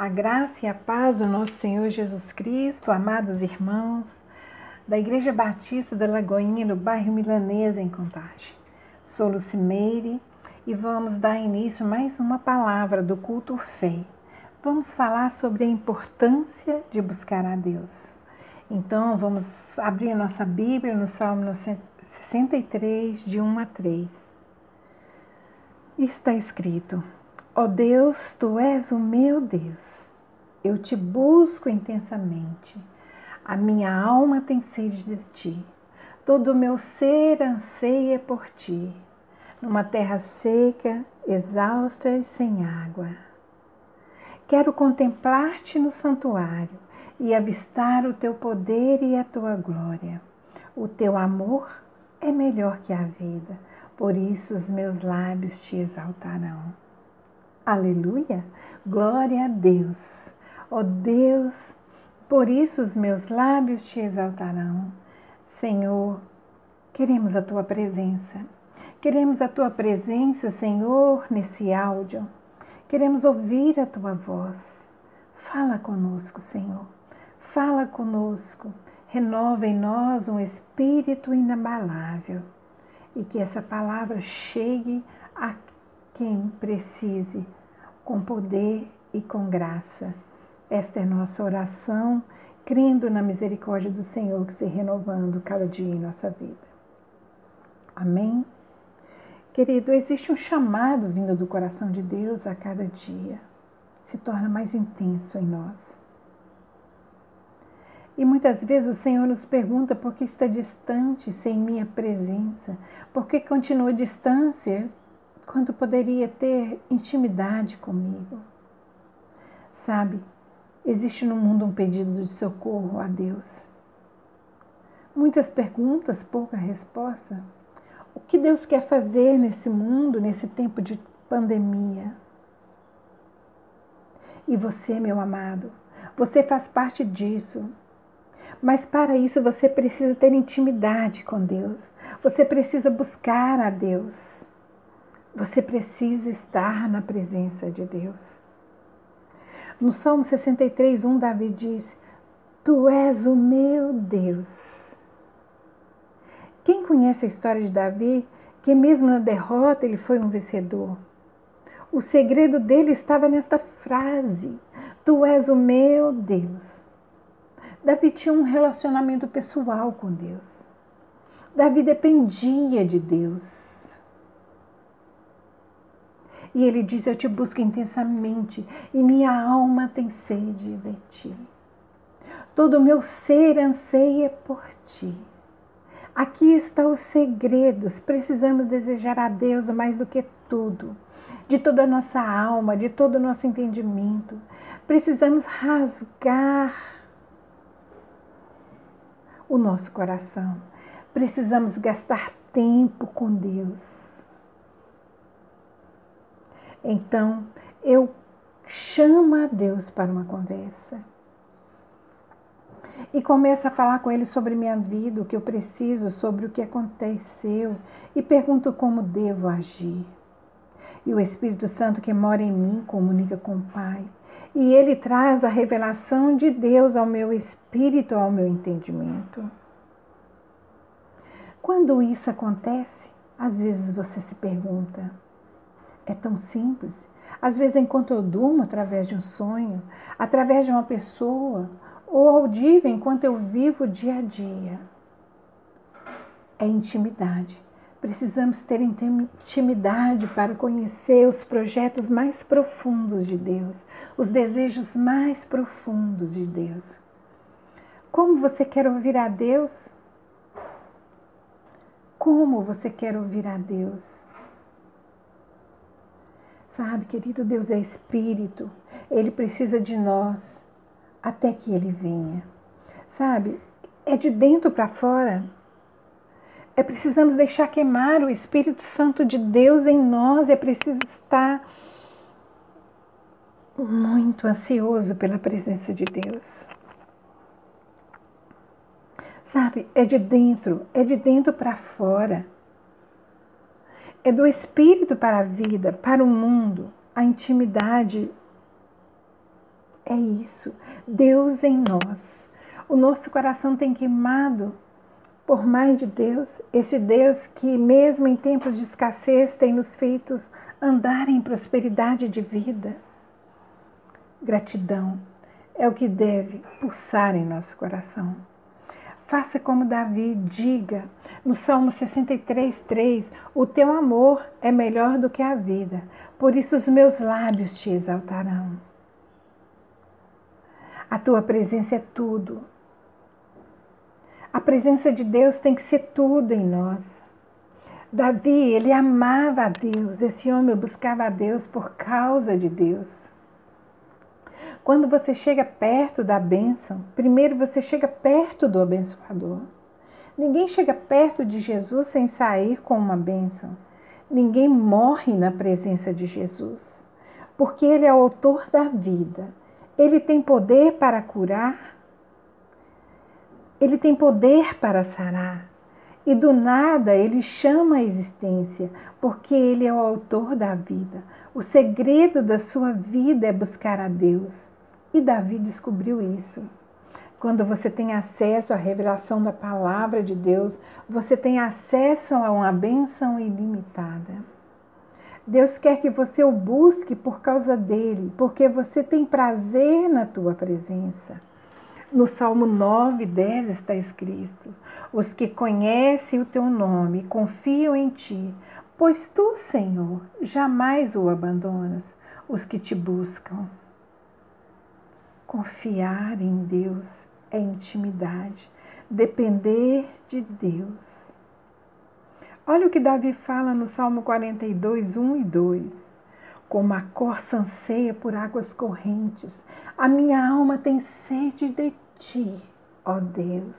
A graça e a paz do nosso Senhor Jesus Cristo, amados irmãos, da Igreja Batista da Lagoinha, no bairro Milanesa, em Contagem. Sou Lucimeire e vamos dar início a mais uma palavra do culto fé. Vamos falar sobre a importância de buscar a Deus. Então, vamos abrir a nossa Bíblia no Salmo 63, de 1 a 3. Está escrito: Ó oh Deus, tu és o meu Deus. Eu te busco intensamente. A minha alma tem sede de ti. Todo o meu ser anseia por ti. Numa terra seca, exausta e sem água. Quero contemplar-te no santuário e avistar o teu poder e a tua glória. O teu amor é melhor que a vida, por isso os meus lábios te exaltarão. Aleluia! Glória a Deus! Ó oh Deus, por isso os meus lábios te exaltarão. Senhor, queremos a tua presença. Queremos a tua presença, Senhor, nesse áudio. Queremos ouvir a tua voz. Fala conosco, Senhor. Fala conosco. Renova em nós um espírito inabalável e que essa palavra chegue a quem precise com poder e com graça. Esta é nossa oração, crendo na misericórdia do Senhor que se renovando cada dia em nossa vida. Amém? Querido, existe um chamado vindo do coração de Deus a cada dia. Se torna mais intenso em nós. E muitas vezes o Senhor nos pergunta por que está distante sem minha presença, por que continua distância quando poderia ter intimidade comigo. Sabe, existe no mundo um pedido de socorro a Deus. Muitas perguntas, pouca resposta. O que Deus quer fazer nesse mundo, nesse tempo de pandemia? E você, meu amado, você faz parte disso. Mas para isso você precisa ter intimidade com Deus. Você precisa buscar a Deus. Você precisa estar na presença de Deus. No Salmo 63, 1, Davi diz: Tu és o meu Deus. Quem conhece a história de Davi, que mesmo na derrota ele foi um vencedor? O segredo dele estava nesta frase: Tu és o meu Deus. Davi tinha um relacionamento pessoal com Deus. Davi dependia de Deus. E ele diz: Eu te busco intensamente e minha alma tem sede de ti. Todo o meu ser anseia por ti. Aqui está os segredos. Precisamos desejar a Deus mais do que tudo, de toda a nossa alma, de todo o nosso entendimento. Precisamos rasgar o nosso coração. Precisamos gastar tempo com Deus então eu chamo a Deus para uma conversa e começo a falar com ele sobre minha vida, o que eu preciso, sobre o que aconteceu e pergunto como devo agir. E o Espírito Santo que mora em mim comunica com o Pai. E ele traz a revelação de Deus ao meu espírito, ao meu entendimento. Quando isso acontece, às vezes você se pergunta: é tão simples. Às vezes, enquanto eu durmo, através de um sonho, através de uma pessoa, ou audível enquanto eu vivo o dia a dia. É intimidade. Precisamos ter intimidade para conhecer os projetos mais profundos de Deus, os desejos mais profundos de Deus. Como você quer ouvir a Deus? Como você quer ouvir a Deus? Sabe, querido, Deus é espírito, ele precisa de nós até que ele venha. Sabe, é de dentro para fora. É precisamos deixar queimar o Espírito Santo de Deus em nós, é preciso estar muito ansioso pela presença de Deus. Sabe, é de dentro, é de dentro para fora é do espírito para a vida, para o mundo, a intimidade É isso. Deus em nós. O nosso coração tem queimado por mais de Deus, esse Deus que, mesmo em tempos de escassez, tem nos feito andar em prosperidade de vida. Gratidão é o que deve pulsar em nosso coração. Faça como Davi diga no Salmo 63, 3: O teu amor é melhor do que a vida, por isso os meus lábios te exaltarão. A tua presença é tudo, a presença de Deus tem que ser tudo em nós. Davi, ele amava a Deus, esse homem buscava a Deus por causa de Deus. Quando você chega perto da bênção, primeiro você chega perto do abençoador. Ninguém chega perto de Jesus sem sair com uma bênção. Ninguém morre na presença de Jesus, porque Ele é o autor da vida. Ele tem poder para curar, ele tem poder para sarar. E do nada ele chama a existência, porque ele é o autor da vida. O segredo da sua vida é buscar a Deus. E Davi descobriu isso. Quando você tem acesso à revelação da palavra de Deus, você tem acesso a uma bênção ilimitada. Deus quer que você o busque por causa dele, porque você tem prazer na tua presença. No Salmo 9, 10 está escrito: Os que conhecem o teu nome confiam em ti, pois tu, Senhor, jamais o abandonas, os que te buscam. Confiar em Deus é intimidade, depender de Deus. Olha o que Davi fala no Salmo 42, 1 e 2 como a corça anseia por águas correntes. A minha alma tem sede de ti, ó Deus.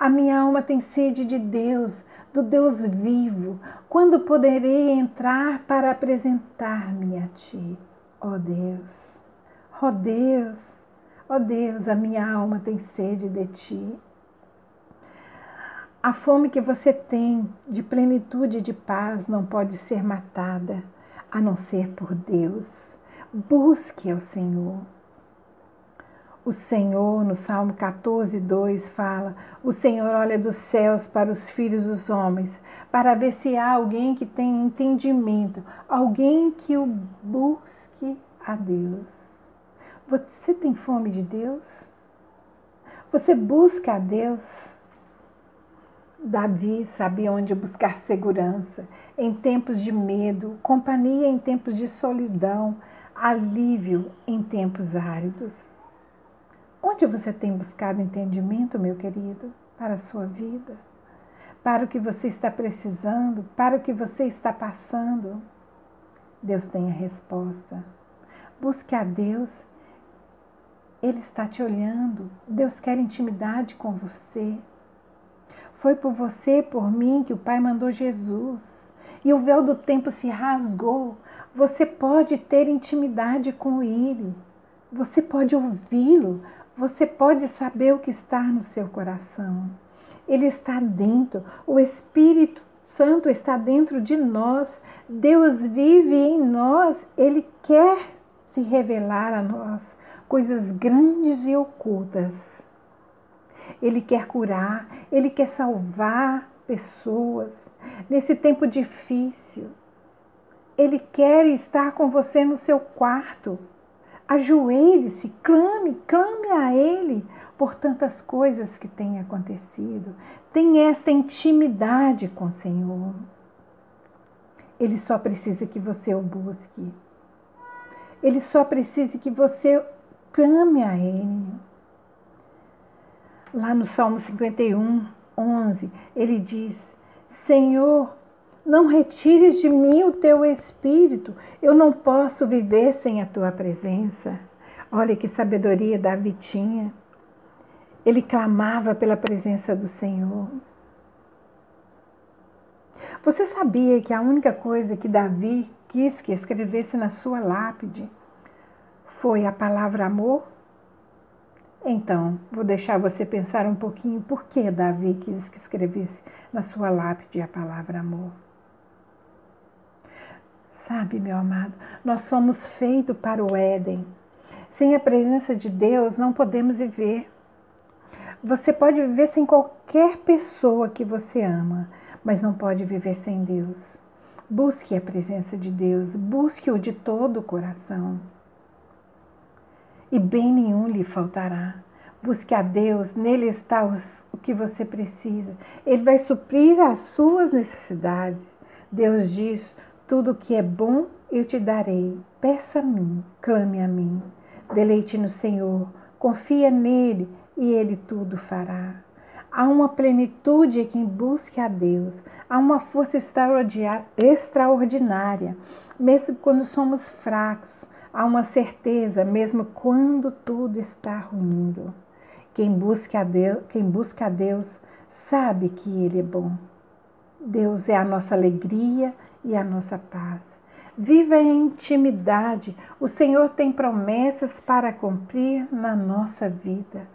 A minha alma tem sede de Deus, do Deus vivo. Quando poderei entrar para apresentar-me a ti, ó Deus? Ó Deus, ó Deus, a minha alma tem sede de ti. A fome que você tem de plenitude e de paz não pode ser matada a não ser por Deus. Busque ao Senhor. O Senhor, no Salmo 14, 2, fala: O Senhor olha dos céus para os filhos dos homens, para ver se há alguém que tem entendimento, alguém que o busque a Deus. Você tem fome de Deus? Você busca a Deus? Davi sabia onde buscar segurança em tempos de medo, companhia em tempos de solidão, alívio em tempos áridos. Onde você tem buscado entendimento, meu querido, para a sua vida? Para o que você está precisando, para o que você está passando? Deus tem a resposta. Busque a Deus. Ele está te olhando. Deus quer intimidade com você. Foi por você, por mim, que o Pai mandou Jesus. E o véu do tempo se rasgou. Você pode ter intimidade com Ele. Você pode ouvi-lo. Você pode saber o que está no seu coração. Ele está dentro. O Espírito Santo está dentro de nós. Deus vive em nós. Ele quer se revelar a nós coisas grandes e ocultas ele quer curar, Ele quer salvar pessoas nesse tempo difícil. Ele quer estar com você no seu quarto. Ajoelhe-se, clame, clame a Ele por tantas coisas que têm acontecido. Tenha essa intimidade com o Senhor. Ele só precisa que você o busque. Ele só precisa que você clame a Ele lá no Salmo 51, 11, ele diz: Senhor, não retires de mim o teu espírito, eu não posso viver sem a tua presença. Olha que sabedoria Davi tinha. Ele clamava pela presença do Senhor. Você sabia que a única coisa que Davi quis que escrevesse na sua lápide foi a palavra amor? Então, vou deixar você pensar um pouquinho por que Davi quis que escrevesse na sua lápide a palavra amor. Sabe, meu amado, nós somos feitos para o Éden. Sem a presença de Deus, não podemos viver. Você pode viver sem qualquer pessoa que você ama, mas não pode viver sem Deus. Busque a presença de Deus, busque-o de todo o coração. E bem nenhum lhe faltará. Busque a Deus, nele está os, o que você precisa. Ele vai suprir as suas necessidades. Deus diz: tudo o que é bom eu te darei. Peça a mim, clame a mim. Deleite no Senhor, confia nele e ele tudo fará. Há uma plenitude em quem busque a Deus, há uma força extraordinária, mesmo quando somos fracos, há uma certeza, mesmo quando tudo está ruindo. Quem busca a Deus, quem busca a Deus sabe que Ele é bom. Deus é a nossa alegria e a nossa paz. Viva em intimidade. O Senhor tem promessas para cumprir na nossa vida.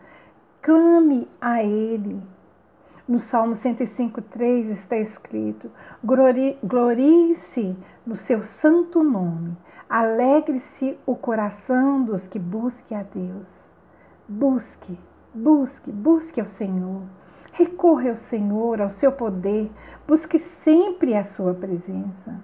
Clame a Ele. No Salmo 105,3 está escrito: Glorie-se no seu santo nome, alegre-se o coração dos que busquem a Deus. Busque, busque, busque ao Senhor. Recorre ao Senhor, ao seu poder, busque sempre a sua presença.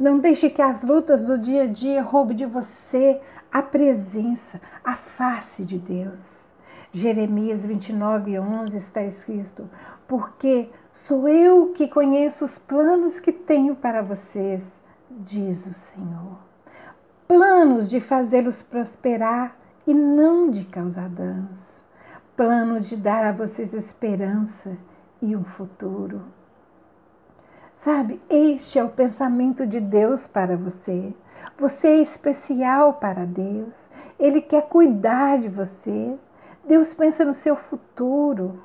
Não deixe que as lutas do dia a dia roubem de você a presença, a face de Deus. Jeremias 29, 11 está escrito: Porque sou eu que conheço os planos que tenho para vocês, diz o Senhor. Planos de fazê-los prosperar e não de causar danos plano de dar a vocês esperança e um futuro. Sabe, este é o pensamento de Deus para você. Você é especial para Deus. Ele quer cuidar de você. Deus pensa no seu futuro.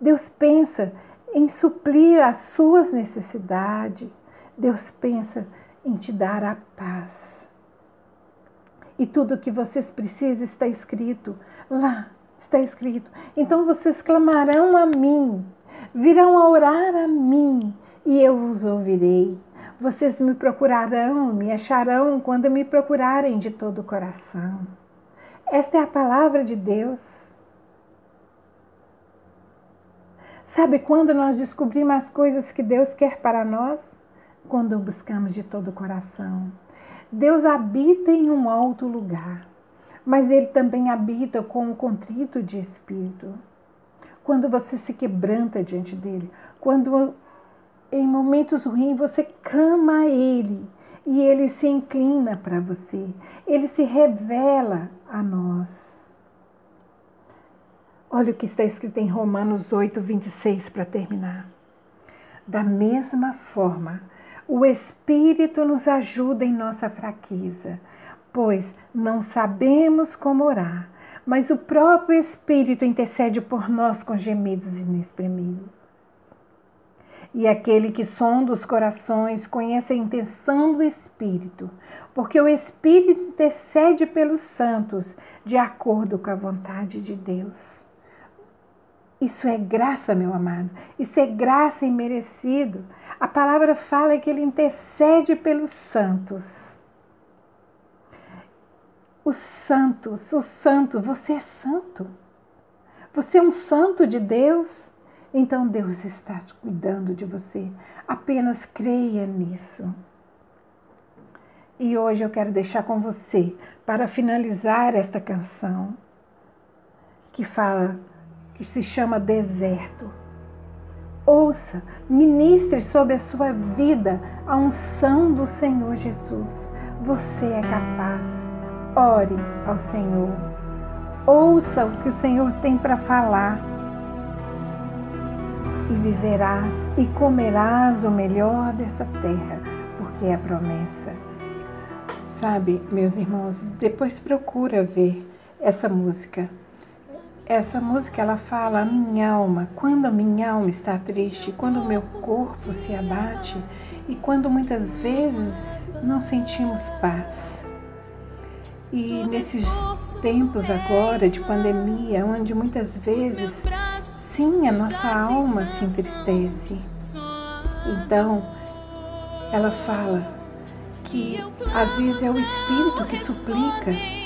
Deus pensa em suprir as suas necessidades. Deus pensa em te dar a paz. E tudo o que vocês precisam está escrito lá está escrito: Então vocês clamarão a mim, virão a orar a mim, e eu os ouvirei. Vocês me procurarão, me acharão quando me procurarem de todo o coração. Esta é a palavra de Deus. Sabe quando nós descobrimos as coisas que Deus quer para nós? Quando buscamos de todo o coração. Deus habita em um alto lugar mas ele também habita com o contrito de espírito. Quando você se quebranta diante dele, quando em momentos ruins você clama a ele e ele se inclina para você, ele se revela a nós. Olha o que está escrito em Romanos 8, 26 para terminar. Da mesma forma, o Espírito nos ajuda em nossa fraqueza pois não sabemos como orar, mas o próprio Espírito intercede por nós com gemidos inexprimíveis. E aquele que sonda os corações conhece a intenção do Espírito, porque o Espírito intercede pelos santos de acordo com a vontade de Deus. Isso é graça, meu amado. Isso é graça imerecido. A palavra fala que ele intercede pelos santos os santos, os santos, você é santo. Você é um santo de Deus. Então Deus está cuidando de você. Apenas creia nisso. E hoje eu quero deixar com você, para finalizar esta canção, que fala, que se chama Deserto. Ouça, ministre sobre a sua vida a unção do Senhor Jesus. Você é capaz Ore ao Senhor. Ouça o que o Senhor tem para falar. E viverás e comerás o melhor dessa terra, porque é a promessa. Sabe, meus irmãos, depois procura ver essa música. Essa música ela fala a minha alma, quando a minha alma está triste, quando o meu corpo se abate e quando muitas vezes não sentimos paz. E nesses tempos agora de pandemia, onde muitas vezes, sim, a nossa alma se entristece. Então, ela fala que às vezes é o Espírito que suplica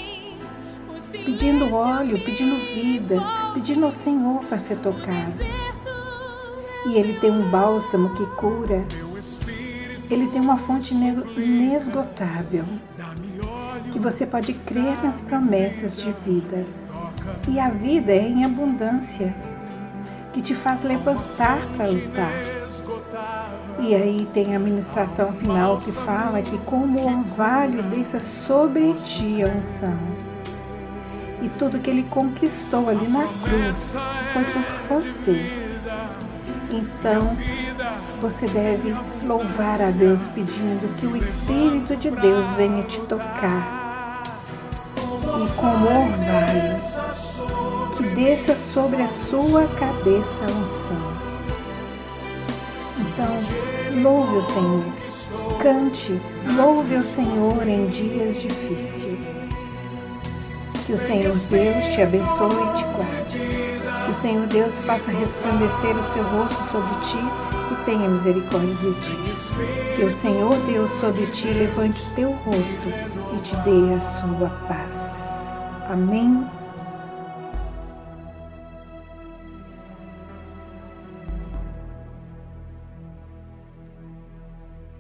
pedindo óleo, pedindo vida, pedindo ao Senhor para ser tocado. E Ele tem um bálsamo que cura. Ele tem uma fonte inesgotável. Que você pode crer nas promessas de vida. E a vida é em abundância, que te faz levantar para lutar. E aí tem a ministração final que fala que como o orvalho desça sobre ti a unção. E tudo que ele conquistou ali na cruz foi por você. Então, você deve louvar a Deus pedindo que o Espírito de Deus venha te tocar. E como orvalho, que desça sobre a sua cabeça a unção. Então, louve o Senhor, cante, louve o Senhor em dias difíceis. Que o Senhor Deus te abençoe e te guarde. Que o Senhor Deus faça resplandecer o seu rosto sobre ti e tenha misericórdia de ti. Que o Senhor Deus sobre ti levante o teu rosto e te dê a sua paz. Amém